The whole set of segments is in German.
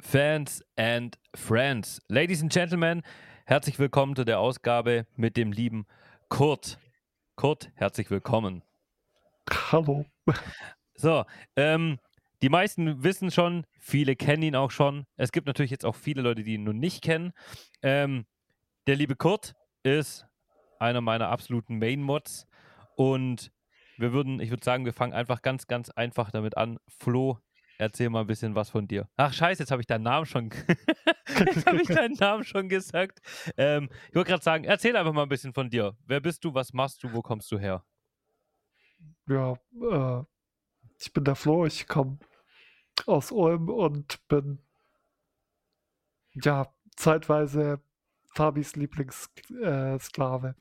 Fans and Friends. Ladies and Gentlemen, herzlich willkommen zu der Ausgabe mit dem lieben Kurt. Kurt, herzlich willkommen. Hallo. So, ähm, die meisten wissen schon, viele kennen ihn auch schon. Es gibt natürlich jetzt auch viele Leute, die ihn noch nicht kennen. Ähm, der liebe Kurt ist einer meiner absoluten Main-Mods und wir würden, ich würde sagen, wir fangen einfach ganz, ganz einfach damit an. Flo, erzähl mal ein bisschen was von dir. Ach scheiße, jetzt habe ich deinen Namen schon, jetzt habe ich deinen Namen schon gesagt. Ähm, ich wollte gerade sagen, erzähl einfach mal ein bisschen von dir. Wer bist du? Was machst du? Wo kommst du her? Ja, äh, ich bin der Flo, ich komme aus Ulm und bin ja zeitweise Fabis Lieblingssklave.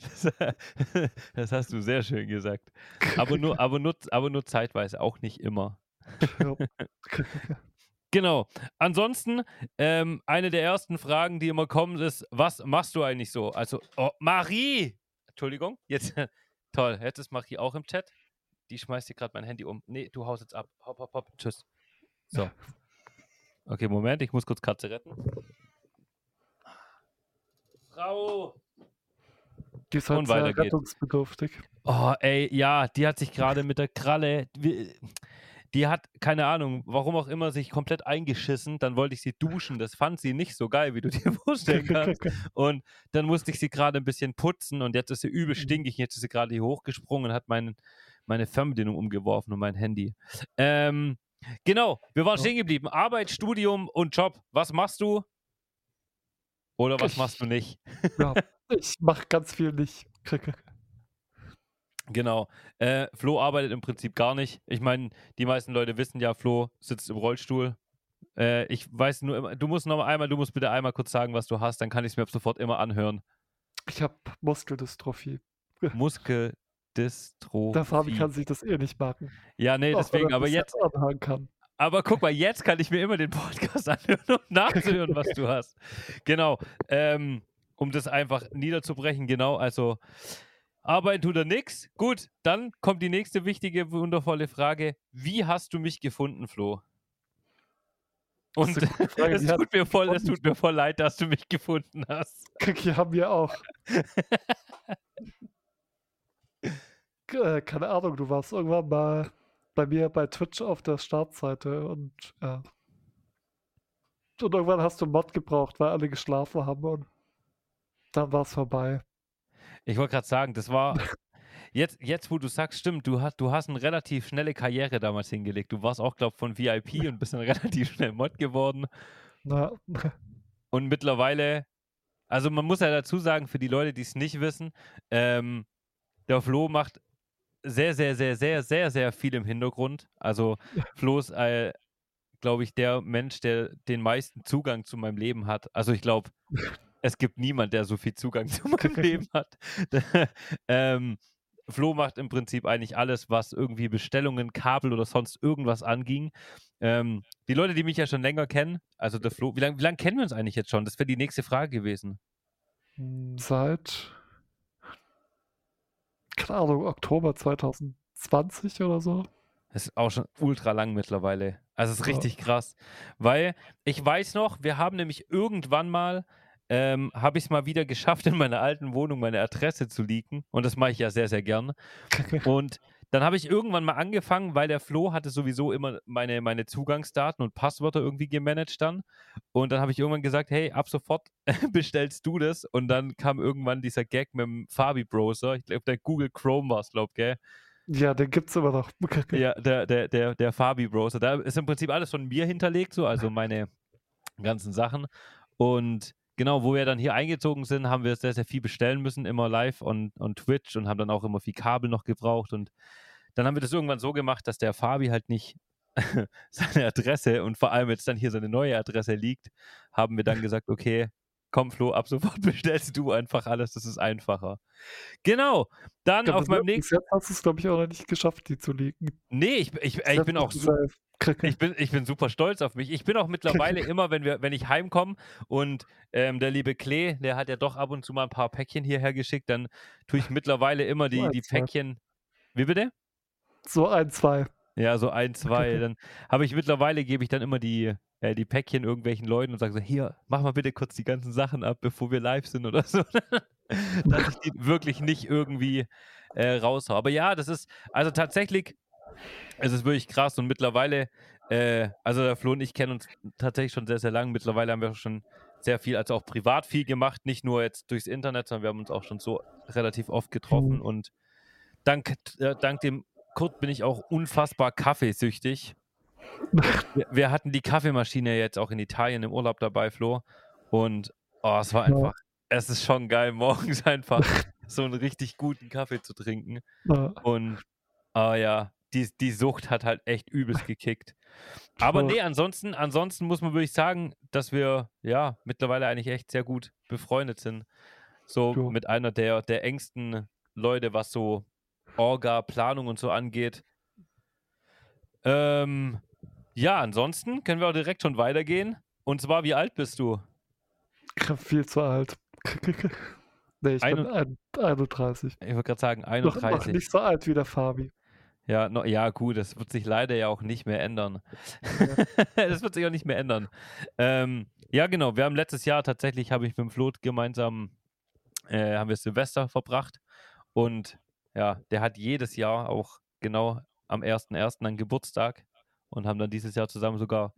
Das, das, hast du sehr schön gesagt. Aber nur, aber nur, aber nur zeitweise, auch nicht immer. Genau. Ansonsten, ähm, eine der ersten Fragen, die immer kommen, ist: Was machst du eigentlich so? Also, oh, Marie! Entschuldigung, jetzt, toll, jetzt ist Marie auch im Chat. Die schmeißt hier gerade mein Handy um. Nee, du haust jetzt ab. Hopp, hopp, hopp. Tschüss. So. Okay, Moment, ich muss kurz Katze retten. Frau! Die ist halt Und sehr rettungsbedürftig. Oh, ey, ja, die hat sich gerade mit der Kralle, die hat, keine Ahnung, warum auch immer, sich komplett eingeschissen. Dann wollte ich sie duschen. Das fand sie nicht so geil, wie du dir vorstellen kannst. Und dann musste ich sie gerade ein bisschen putzen und jetzt ist sie übel stinkig. Jetzt ist sie gerade hier hochgesprungen und hat mein, meine Fernbedienung umgeworfen und mein Handy. Ähm, genau, wir waren stehen geblieben. Arbeit, Studium und Job. Was machst du? Oder was Ich- machst du nicht? ja, ich mache ganz viel nicht. Genau. Äh, Flo arbeitet im Prinzip gar nicht. Ich meine, die meisten Leute wissen ja, Flo sitzt im Rollstuhl. Äh, ich weiß nur immer, du musst noch mal einmal, du musst bitte einmal kurz sagen, was du hast, dann kann ich es mir ab sofort immer anhören. Ich habe Muskeldystrophie. Muskeldystrophie. Der Fabi kann sich das eh nicht merken. ja, nee, deswegen, er aber jetzt, kann. Aber guck mal, jetzt kann ich mir immer den Podcast anhören, um nachzuhören, was du hast. Genau. Ähm, um das einfach niederzubrechen, genau, also Arbeiten tut er nix. Gut, dann kommt die nächste wichtige, wundervolle Frage. Wie hast du mich gefunden, Flo? Und Frage, es tut, mir voll, es tut mir voll leid, dass du mich gefunden hast. Die haben wir auch. Äh, Keine Ahnung, du warst irgendwann mal bei mir bei Twitch auf der Startseite und ja. Und irgendwann hast du Mod gebraucht, weil alle geschlafen haben und dann war es vorbei. Ich wollte gerade sagen, das war. Jetzt, jetzt, wo du sagst, stimmt, du hast, du hast eine relativ schnelle Karriere damals hingelegt. Du warst auch, glaube ich, von VIP und bist dann relativ schnell Mod geworden. Na, Und mittlerweile, also man muss ja dazu sagen, für die Leute, die es nicht wissen, ähm, der Flo macht sehr, sehr, sehr, sehr, sehr, sehr viel im Hintergrund. Also Flo ist, äh, glaube ich, der Mensch, der den meisten Zugang zu meinem Leben hat. Also ich glaube, es gibt niemand, der so viel Zugang zu meinem Leben hat. ähm, Flo macht im Prinzip eigentlich alles, was irgendwie Bestellungen, Kabel oder sonst irgendwas anging. Ähm, die Leute, die mich ja schon länger kennen, also der Flo, wie lange lang kennen wir uns eigentlich jetzt schon? Das wäre die nächste Frage gewesen. m, seit, keine Ahnung, Oktober 2020 oder so. Das ist auch schon ultra lang mittlerweile. Also es ist Ja. richtig krass. Weil ich weiß noch, wir haben nämlich irgendwann mal, ähm, habe ich es mal wieder geschafft, in meiner alten Wohnung meine Adresse zu leaken. Und das mache ich ja sehr, sehr gern. Und dann habe ich irgendwann mal angefangen, weil der Flo hatte sowieso immer meine, meine Zugangsdaten und Passwörter irgendwie gemanagt dann. Und dann habe ich irgendwann gesagt, hey, ab sofort bestellst du das. Und dann kam irgendwann dieser Gag mit dem Fabi-Browser. Ich glaube, der Google Chrome war es, glaube ich, gell? Ja, den gibt's immer noch. Ja, der, der, der, der Fabi-Browser. Da ist im Prinzip alles von mir hinterlegt, so, also meine ganzen Sachen. Und genau, wo wir dann hier eingezogen sind, haben wir sehr, sehr viel bestellen müssen, immer live on, on Twitch und haben dann auch immer viel Kabel noch gebraucht. Und dann haben wir das irgendwann so gemacht, dass der Fabi halt nicht seine Adresse und vor allem jetzt dann hier seine neue Adresse liegt, haben wir dann gesagt, okay, komm Flo, ab sofort bestellst du einfach alles, das ist einfacher. Genau, dann Ja, auf meinem nächsten... jetzt hast du es, glaube ich, auch noch nicht geschafft, die zu leaken. Nee, ich, ich, ich bin auch so, ich bin, ich bin super stolz auf mich. Ich bin auch mittlerweile immer, wenn, wir, wenn ich heimkomme und ähm, der liebe Klee, der hat ja doch ab und zu mal ein paar Päckchen hierher geschickt, dann tue ich mittlerweile immer die, die. Päckchen. Wie bitte? So ein, zwei. Ja, so ein, zwei. Dann habe ich mittlerweile, gebe ich dann immer die, äh, die Päckchen irgendwelchen Leuten und sage so, hier, mach mal bitte kurz die ganzen Sachen ab, bevor wir live sind oder so. Dass ich die wirklich nicht irgendwie äh, raushau. Aber ja, das ist, also tatsächlich, es ist wirklich krass und mittlerweile, äh, also der Flo und ich kennen uns tatsächlich schon sehr, sehr lange. Mittlerweile haben wir schon sehr viel, also auch privat viel gemacht, nicht nur jetzt durchs Internet, sondern wir haben uns auch schon so relativ oft getroffen Mhm. und dank, äh, dank dem Kurt bin ich auch unfassbar kaffeesüchtig. Wir, wir hatten die Kaffeemaschine jetzt auch in Italien im Urlaub dabei, Flo. Und oh, es war Ja. einfach, es ist schon geil, morgens einfach so einen richtig guten Kaffee zu trinken. Ja, Und ah ja, die, die Sucht hat halt echt übelst gekickt. Aber nee, ansonsten, ansonsten muss man wirklich sagen, dass wir ja mittlerweile eigentlich echt sehr gut befreundet sind. So mit einer der, der engsten Leute, was so Orga, Planung und so angeht. Ähm, ja, ansonsten können wir auch direkt schon weitergehen. Und zwar, wie alt bist du? Viel zu alt. nee, ich bin ein, 31. Ich wollte gerade sagen, Noch, noch 31. nicht so alt wie der Fabi. Ja, no, ja, gut, das wird sich leider ja auch nicht mehr ändern. das wird sich auch nicht mehr ändern. Ähm, ja, genau, wir haben letztes Jahr tatsächlich, habe ich mit dem Flot gemeinsam, äh, haben wir Silvester verbracht und ja, der hat jedes Jahr auch genau am 1.1. einen Geburtstag und haben dann dieses Jahr zusammen sogar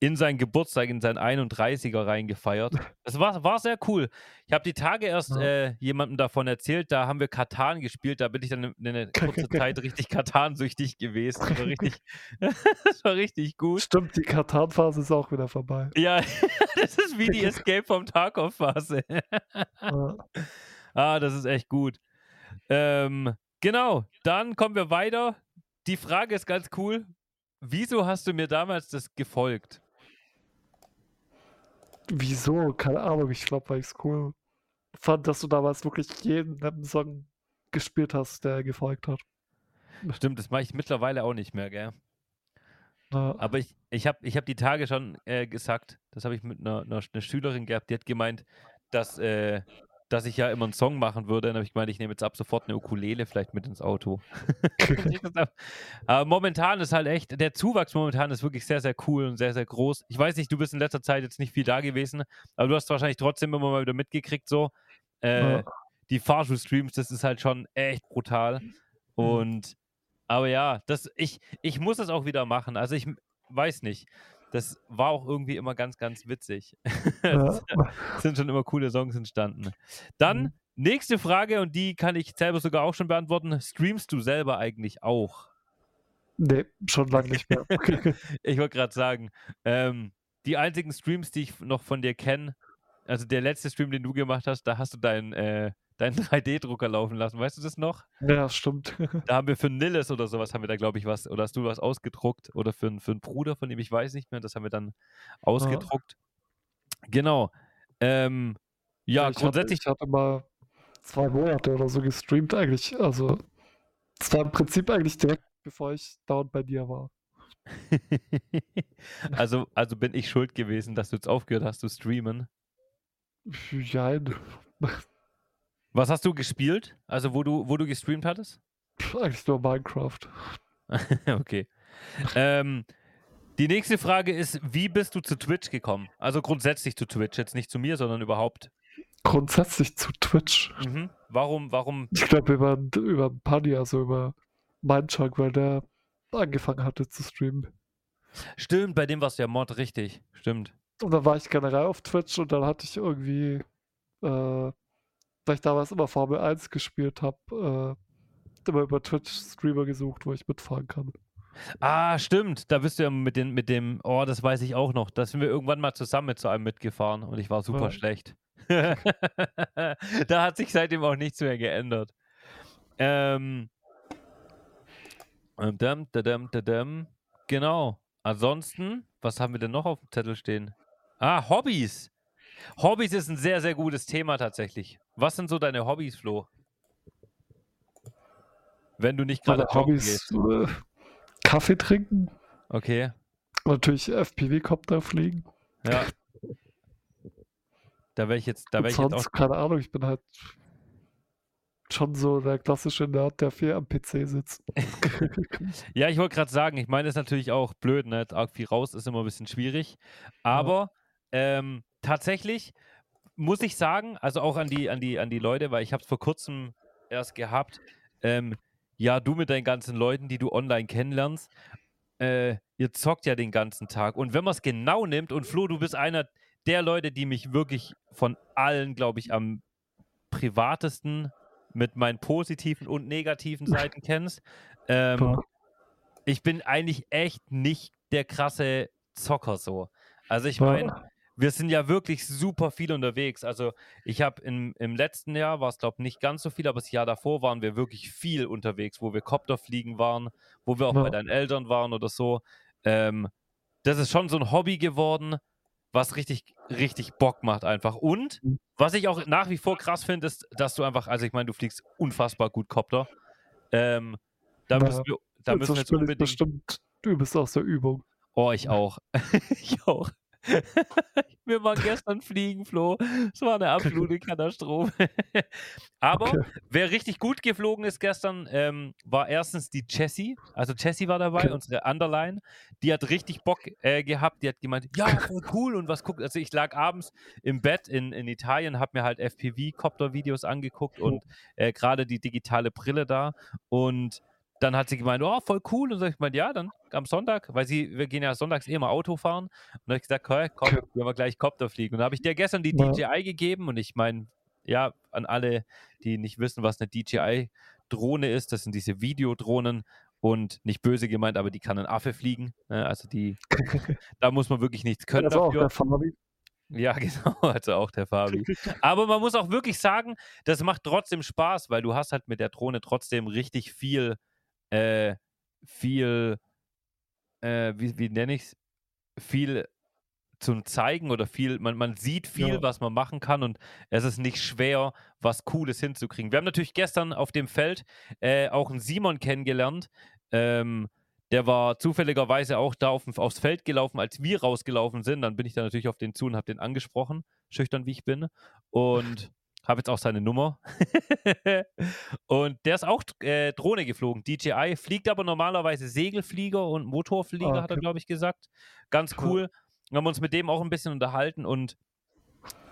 in seinen Geburtstag, in seinen 31er reingefeiert. Das war, war sehr cool. Ich habe die Tage erst Ja. äh, jemandem davon erzählt, da haben wir Katan gespielt, da bin ich dann eine, eine kurze Zeit richtig Katan-süchtig gewesen. Das war richtig, das war richtig gut. Stimmt, die Katan-Phase ist auch wieder vorbei. Ja, das ist wie die Escape vom Tarkov-Phase. Ja. ah, das ist echt gut. Ähm, genau, dann kommen wir weiter. Die Frage ist ganz cool. Wieso hast du mir damals das gefolgt? Wieso? Keine Ahnung, ich glaube, weil ich es cool fand, dass du damals wirklich jeden Song gespielt hast, der gefolgt hat. Stimmt, das mache ich mittlerweile auch nicht mehr, gell? Ja. Aber ich, ich habe ich hab die Tage schon äh, gesagt, das habe ich mit einer, einer, einer Schülerin gehabt, die hat gemeint, dass, äh, dass ich ja immer einen Song machen würde. Dann habe ich gemeint, ich nehme jetzt ab sofort eine Ukulele vielleicht mit ins Auto. Aber momentan ist halt echt, der Zuwachs momentan ist wirklich sehr, sehr cool und sehr, sehr groß. Ich weiß nicht, du bist in letzter Zeit jetzt nicht viel da gewesen, aber du hast wahrscheinlich trotzdem immer mal wieder mitgekriegt, so. Äh, Ja. Die Fahrschul-Streams, das ist halt schon echt brutal. Und, aber ja, das, ich, ich muss es auch wieder machen. Also ich weiß nicht. Das war auch irgendwie immer ganz, ganz witzig. Ja. Es sind schon immer coole Songs entstanden. Dann, Mhm. nächste Frage, und die kann ich selber sogar auch schon beantworten. Streamst du selber eigentlich auch? Nee, schon lange nicht mehr. Ich wollte gerade sagen, ähm, die einzigen Streams, die ich noch von dir kenne, also der letzte Stream, den du gemacht hast, da hast du deinen äh, deinen 3D-Drucker laufen lassen. Weißt du das noch? ja, stimmt. Da haben wir für Nilles oder sowas, haben wir da, glaube ich, was, oder hast du was ausgedruckt oder für, einen- für einen Bruder von ihm, ich weiß nicht mehr, das haben wir dann ausgedruckt. Genau. Ähm, ja, ich grundsätzlich, Hatte, ich hatte mal zwei Monate oder so gestreamt eigentlich. Also, es war im Prinzip eigentlich direkt, bevor ich dauernd bei dir war. also, also bin ich schuld gewesen, dass du jetzt aufgehört hast zu streamen. Jein. Was hast du gespielt? Also, wo du, wo du gestreamt hattest? Eigentlich nur Minecraft. okay. Ähm, die nächste Frage ist, wie bist du zu Twitch gekommen? Also grundsätzlich zu Twitch, jetzt nicht zu mir, sondern überhaupt. Grundsätzlich zu Twitch. Mhm. Warum, warum? Ich glaube über, über Paddy, also über Mindchunk, weil der angefangen hatte zu streamen. Stimmt, bei dem warst du ja Mod, richtig. Stimmt. Und dann war ich generell auf Twitch und dann hatte ich irgendwie, äh, weil ich damals immer Formel 1 gespielt habe, äh, immer über Twitch Streamer gesucht, wo ich mitfahren kann. Ah, stimmt. Da bist du ja mit, den, mit dem, oh, das weiß ich auch noch. Da sind wir irgendwann mal zusammen mit zu einem mitgefahren und ich war super Ja. schlecht. da hat sich seitdem auch nichts mehr geändert. Ähm. ähm, dam, dadam, dadam. Genau. Ansonsten, was haben wir denn noch auf dem Zettel stehen? Ah, Hobbys. Hobbys ist ein sehr, sehr gutes Thema tatsächlich. Was sind so deine Hobbys, Flo? Wenn du nicht gerade Hobbys, gehst. äh, Kaffee trinken, Okay. und natürlich FPV-Copter fliegen. Ja. Da wäre ich jetzt, da wäre ich jetzt auch. sonst, keine Ahnung, ich bin halt schon so der klassische Nerd, der viel am PC sitzt. Ja, ich wollte gerade sagen, ich meine, das ist natürlich auch blöd, ne? Arg viel raus ist immer ein bisschen schwierig. Aber ähm, tatsächlich muss ich sagen, also auch an die, an die, an die Leute, weil ich habe es vor kurzem erst gehabt, ähm, ja, du mit deinen ganzen Leuten, die du online kennenlernst, äh, ihr zockt ja den ganzen Tag. Und wenn man es genau nimmt, und Flo, du bist einer der Leute, die mich wirklich von allen, glaube ich, am privatesten mit meinen positiven und negativen Seiten kennst. Ähm, ich bin eigentlich echt nicht der krasse Zocker so. Also ich meine, wir sind ja wirklich super viel unterwegs. Also ich habe im, im letzten Jahr, war es glaube ich nicht ganz so viel, aber das Jahr davor waren wir wirklich viel unterwegs, wo wir Copterfliegen waren, wo wir auch Ja. bei deinen Eltern waren oder so. Ähm, das ist schon so ein Hobby geworden, was richtig, richtig Bock macht einfach. Und Mhm. was ich auch nach wie vor krass finde, ist, dass du einfach, also ich meine, du fliegst unfassbar gut Copter. Ähm, da Ja. müssen wir, da müssen wir jetzt spiele ich unbedingt. bestimmt übelst aus der Übung. Oh, ich auch. ich auch. Wir waren gestern fliegen, Flo. Es war eine absolute Katastrophe. Aber Okay. wer richtig gut geflogen ist gestern, ähm, war erstens die Jessie. Also Jessie war dabei, Okay. unsere Underline. Die hat richtig Bock äh, gehabt. Die hat gemeint, ja, voll cool und was guckt. Also ich lag abends im Bett in, in Italien, habe mir halt FPV-Copter-Videos angeguckt und äh, gerade die digitale Brille da. Und dann hat sie gemeint, oh, voll cool. Und so, ich meinte, ja, dann am Sonntag, weil sie, wir gehen ja sonntags eh mal Auto fahren. Und dann habe ich gesagt, hey, komm, Okay. gehen wir gleich Copter fliegen. Und da habe ich dir gestern die Ja. DJI gegeben und ich meine, ja, an alle, die nicht wissen, was eine DJI-Drohne ist, das sind diese Videodrohnen und nicht böse gemeint, aber die kann ein Affe fliegen. Ne? Also die, da muss man wirklich nichts können auch dafür. der Fabi. Ja, genau, also auch der Fabi. Aber man muss auch wirklich sagen, das macht trotzdem Spaß, weil du hast halt mit der Drohne trotzdem richtig viel, äh, viel, äh, wie, wie nenne ich es? Viel zum Zeigen oder viel, man, man sieht viel, Ja. was man machen kann und es ist nicht schwer, was Cooles hinzukriegen. Wir haben natürlich gestern auf dem Feld äh, auch einen Simon kennengelernt. Ähm, der war zufälligerweise auch da auf, aufs Feld gelaufen, als wir rausgelaufen sind. Dann bin ich da natürlich auf den zu und habe den angesprochen, schüchtern wie ich bin. Und habe jetzt auch seine Nummer. und der ist auch äh, Drohne geflogen, DJI, fliegt aber normalerweise Segelflieger und Motorflieger, Ah, hat er, okay. glaube ich, gesagt. Ganz Cool. cool. Wir haben uns mit dem auch ein bisschen unterhalten und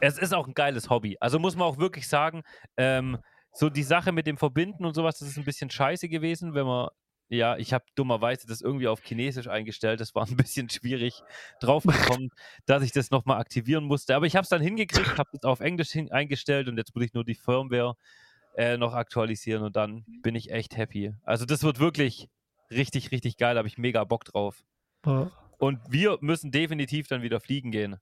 es ist auch ein geiles Hobby. Also muss man auch wirklich sagen, ähm, so die Sache mit dem Verbinden und sowas, das ist ein bisschen scheiße gewesen, wenn man, ja, ich habe dummerweise das irgendwie auf Chinesisch eingestellt. Das war ein bisschen schwierig draufgekommen, dass ich das nochmal aktivieren musste. Aber ich habe es dann hingekriegt, habe es auf Englisch eingestellt und jetzt muss ich nur die Firmware äh, noch aktualisieren und dann bin ich echt happy. Also das wird wirklich richtig, richtig geil. Da habe ich mega Bock drauf. Ja, Und wir müssen definitiv dann wieder fliegen gehen.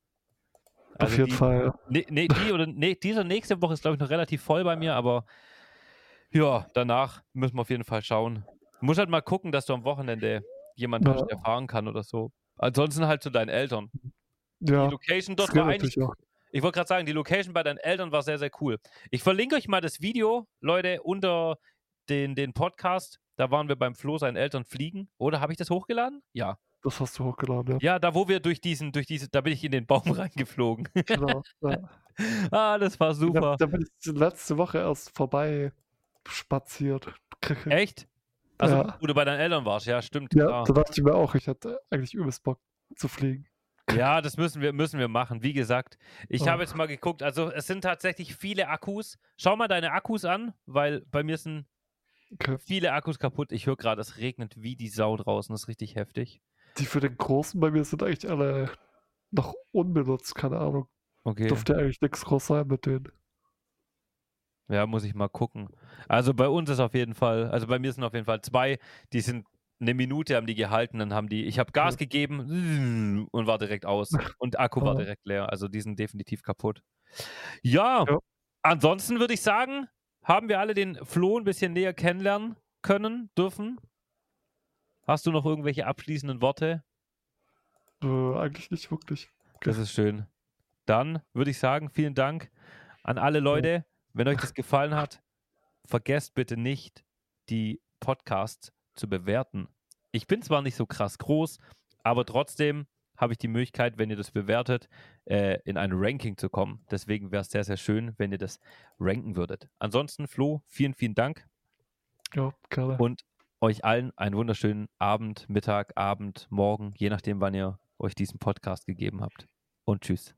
auf jeden Also die, Fall. ja. Nee, nee, die oder nee, diese nächste Woche ist, glaube ich, noch relativ voll bei mir, aber ja, danach müssen wir auf jeden Fall schauen. Du musst halt mal gucken, dass du am Wochenende jemanden Ja. hast, der fahren kann oder so. Ansonsten halt zu deinen Eltern. Ja, Die Location dort war eigentlich. auch. Ich wollte gerade sagen, die Location bei deinen Eltern war sehr, sehr cool. Ich verlinke euch mal das Video, Leute, unter den, den Podcast. Da waren wir beim Flo seinen Eltern fliegen. Oder habe ich das hochgeladen? Ja. Das hast du hochgeladen, ja. Ja, da wo wir durch diesen, durch diese, da bin ich in den Baum reingeflogen. Genau. Ja. ah, das war Da, super. da bin ich letzte Woche erst vorbei spaziert. Echt? Also, Ja. wo du bei deinen Eltern warst, ja, stimmt. Ja, klar. da dachte ich mir auch, ich hätte eigentlich übelst Bock zu fliegen. Ja, das müssen wir, müssen wir machen. Wie gesagt, ich Oh. habe jetzt mal geguckt, also es sind tatsächlich viele Akkus. Schau mal deine Akkus an, weil bei mir sind Okay. viele Akkus kaputt. Ich höre gerade, es regnet wie die Sau draußen. Das ist richtig heftig. Die für den Großen bei mir sind eigentlich alle noch unbenutzt, keine Ahnung. Okay. Dürfte eigentlich nichts groß sein mit denen. Ja, muss ich mal gucken. Also bei uns ist auf jeden Fall, also bei mir sind auf jeden Fall zwei, die sind eine Minute haben die gehalten, dann haben die, ich habe Gas gegeben und war direkt aus und Akku war direkt leer. Also die sind definitiv kaputt. Ja, Ja. ansonsten würde ich sagen, haben wir alle den Flo ein bisschen näher kennenlernen können, dürfen. Hast du noch irgendwelche abschließenden Worte? Äh, eigentlich nicht wirklich. Das ist schön. Dann würde ich sagen, vielen Dank an alle Leute. Wenn euch das gefallen hat, vergesst bitte nicht, die Podcasts zu bewerten. Ich bin zwar nicht so krass groß, aber trotzdem habe ich die Möglichkeit, wenn ihr das bewertet, äh, in ein Ranking zu kommen. Deswegen wäre es sehr, sehr schön, wenn ihr das ranken würdet. Ansonsten, Flo, vielen, vielen Dank. Ja, gerne. Und euch allen einen wunderschönen Abend, Mittag, Abend, Morgen, je nachdem, wann ihr euch diesen Podcast gegeben habt. Und tschüss.